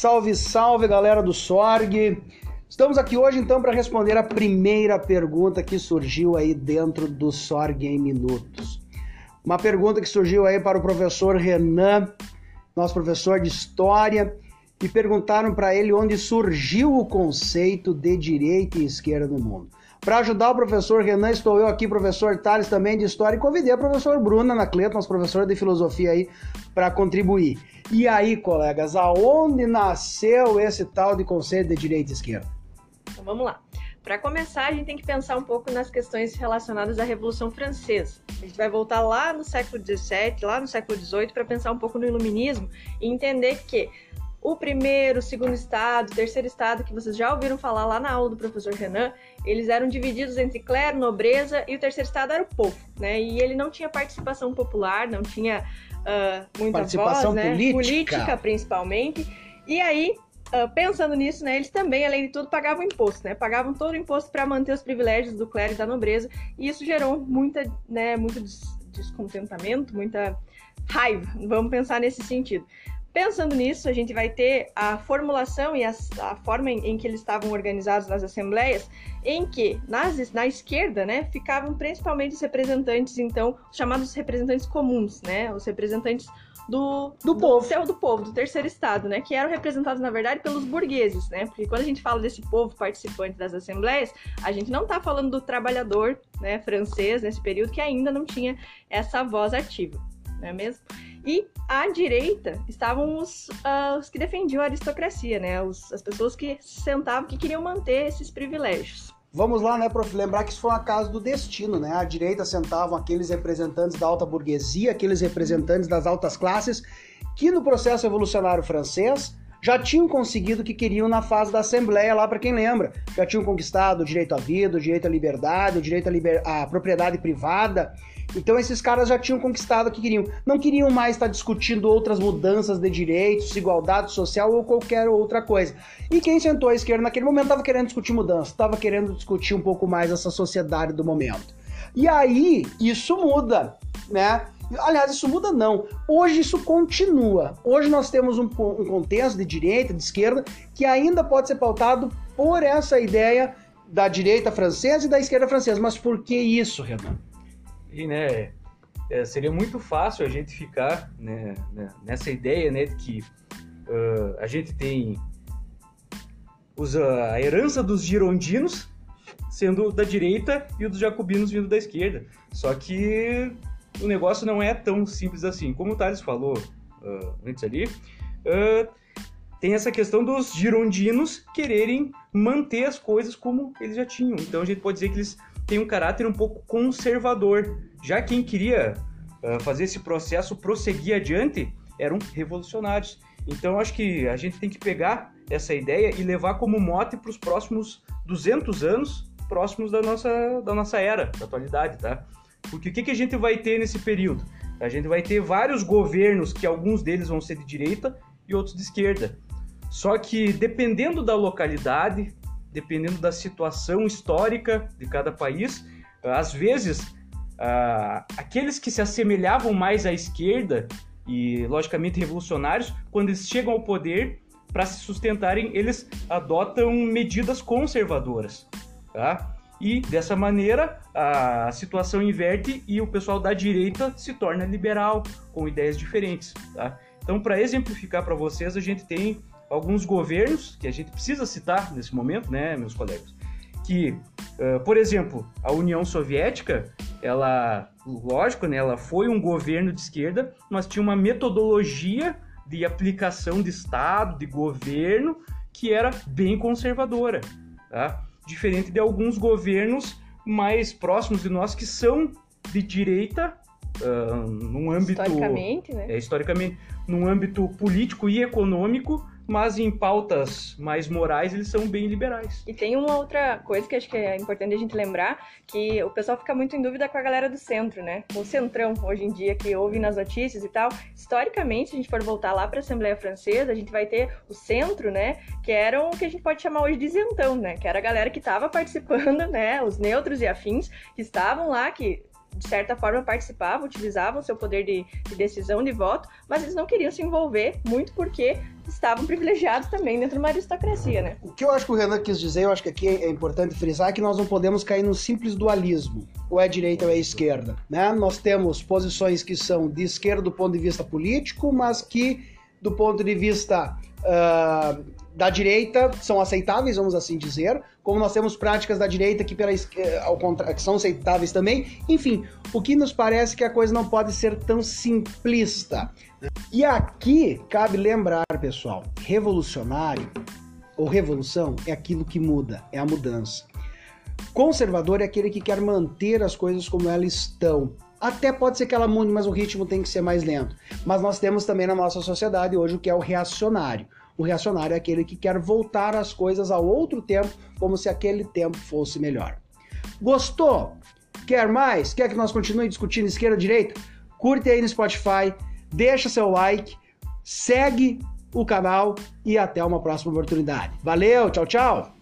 Salve, salve, galera do Sorg. Estamos aqui hoje então para responder a primeira pergunta que surgiu aí dentro do Sorg em Minutos. Uma pergunta que surgiu aí para o professor Renan, nosso professor de História, e perguntaram para ele onde surgiu o conceito de direita e esquerda no mundo. Para ajudar o professor Renan, estou eu aqui, professor Thales, também de História, e convidei a professora Bruna Anacleto, nossa professora de Filosofia aí, para contribuir. E aí, colegas, aonde nasceu esse tal de conceito de direita e esquerda? Então vamos lá. Para começar, a gente tem que pensar um pouco nas questões relacionadas à Revolução Francesa. A gente vai voltar lá no século XVII, lá no século XVIII, para pensar um pouco no Iluminismo e entender que o primeiro, o segundo estado, o terceiro estado, que vocês já ouviram falar lá na aula do professor Renan, eles eram divididos entre clero, nobreza e o terceiro estado era o povo, né? E ele não tinha participação popular, não tinha uh, muita participação voz, né? política. política principalmente. E aí, uh, pensando nisso, né, eles também, além de tudo, pagavam imposto, né? Pagavam todo o imposto para manter os privilégios do clero e da nobreza, e isso gerou muita, né, muito descontentamento, muita raiva. Vamos pensar nesse sentido. Pensando nisso, a gente vai ter a formulação e a, a forma em, em, que eles estavam organizados nas assembleias, em que nas, na esquerda, né, ficavam principalmente os representantes, então, os chamados representantes comuns, né, os representantes do, do, do povo. Céu do povo, do terceiro estado, né? Que eram representados, na verdade, pelos burgueses, né? Porque quando a gente fala desse povo participante das assembleias, a gente não está falando do trabalhador né, francês nesse período que ainda não tinha essa voz ativa, não é mesmo? E à direita estavam os, uh, os que defendiam a aristocracia, né? Os, as pessoas que sentavam, que queriam manter esses privilégios. Vamos lá, né, prof? Lembrar que isso foi uma casa do destino, né? À direita sentavam aqueles representantes da alta burguesia, aqueles representantes das altas classes, que no processo evolucionário francês já tinham conseguido o que queriam na fase da Assembleia, lá para quem lembra. Já tinham conquistado o direito à vida, o direito à liberdade, o direito à, liber... à propriedade privada então esses caras já tinham conquistado o que queriam. Não queriam mais estar discutindo outras mudanças de direitos, igualdade social ou qualquer outra coisa. E quem sentou à esquerda naquele momento estava querendo discutir mudança, estava querendo discutir um pouco mais essa sociedade do momento. E aí isso muda, né? Aliás, isso muda não. Hoje isso continua. Hoje nós temos um, um contexto de direita, de esquerda, que ainda pode ser pautado por essa ideia da direita francesa e da esquerda francesa. Mas por que isso, Renan? E, né, é, seria muito fácil a gente ficar né, né nessa ideia né, de que uh, a gente tem os, a herança dos girondinos sendo da direita e o dos jacobinos vindo da esquerda. Só que o negócio não é tão simples assim. Como o Thales falou uh, antes ali, uh, tem essa questão dos girondinos quererem manter as coisas como eles já tinham. Então a gente pode dizer que eles tem um caráter um pouco conservador. Já quem queria uh, fazer esse processo prosseguir adiante eram revolucionários. Então acho que a gente tem que pegar essa ideia e levar como mote para os próximos 200 anos próximos da nossa, da nossa era, da atualidade, tá? Porque o que, que a gente vai ter nesse período? A gente vai ter vários governos que alguns deles vão ser de direita e outros de esquerda. Só que dependendo da localidade, dependendo da situação histórica de cada país. Às vezes, uh, aqueles que se assemelhavam mais à esquerda e, logicamente, revolucionários, quando eles chegam ao poder, para se sustentarem, eles adotam medidas conservadoras. Tá? E dessa maneira a situação inverte e o pessoal da direita se torna liberal, com ideias diferentes. Tá? Então, para exemplificar para vocês, a gente tem alguns governos que a gente precisa citar nesse momento, né, meus colegas, que, uh, por exemplo, a União Soviética, ela, lógico, né, ela foi um governo de esquerda, mas tinha uma metodologia de aplicação de Estado, de governo, que era bem conservadora, tá? Diferente de alguns governos mais próximos de nós que são de direita, uh, num âmbito historicamente, né? É, historicamente, num âmbito político e econômico, mas em pautas mais morais eles são bem liberais. E tem uma outra coisa que acho que é importante a gente lembrar, que o pessoal fica muito em dúvida com a galera do centro, né? O centrão, hoje em dia, que ouve nas notícias e tal. Historicamente, se a gente for voltar lá para a Assembleia Francesa, a gente vai ter o centro, né? Que eram o que a gente pode chamar hoje de isentão, né? Que era a galera que estava participando, né? Os neutros e afins, que estavam lá, que de certa forma participavam, utilizavam seu poder de, de, decisão de voto, mas eles não queriam se envolver muito porque estavam privilegiados também dentro de uma aristocracia, né? O que eu acho que o Renan quis dizer, eu acho que aqui é importante frisar, é que nós não podemos cair num simples dualismo, ou é direita ou é esquerda, né? Nós temos posições que são de esquerda do ponto de vista político, mas que do ponto de vista uh, da direita são aceitáveis, vamos assim dizer, como nós temos práticas da direita que, pela, ao contra, que são aceitáveis também. Enfim, o que nos parece que a coisa não pode ser tão simplista. E aqui cabe lembrar, pessoal, revolucionário ou revolução é aquilo que muda, é a mudança. Conservador é aquele que quer manter as coisas como elas estão. Até pode ser que ela mude, mas o ritmo tem que ser mais lento. Mas nós temos também na nossa sociedade hoje o que é o reacionário. O reacionário é aquele que quer voltar as coisas a outro tempo, como se aquele tempo fosse melhor. Gostou? Quer mais? Quer que nós continue discutindo esquerda e direita? Curte aí no Spotify, deixa seu like, segue o canal e até uma próxima oportunidade. Valeu, tchau, tchau!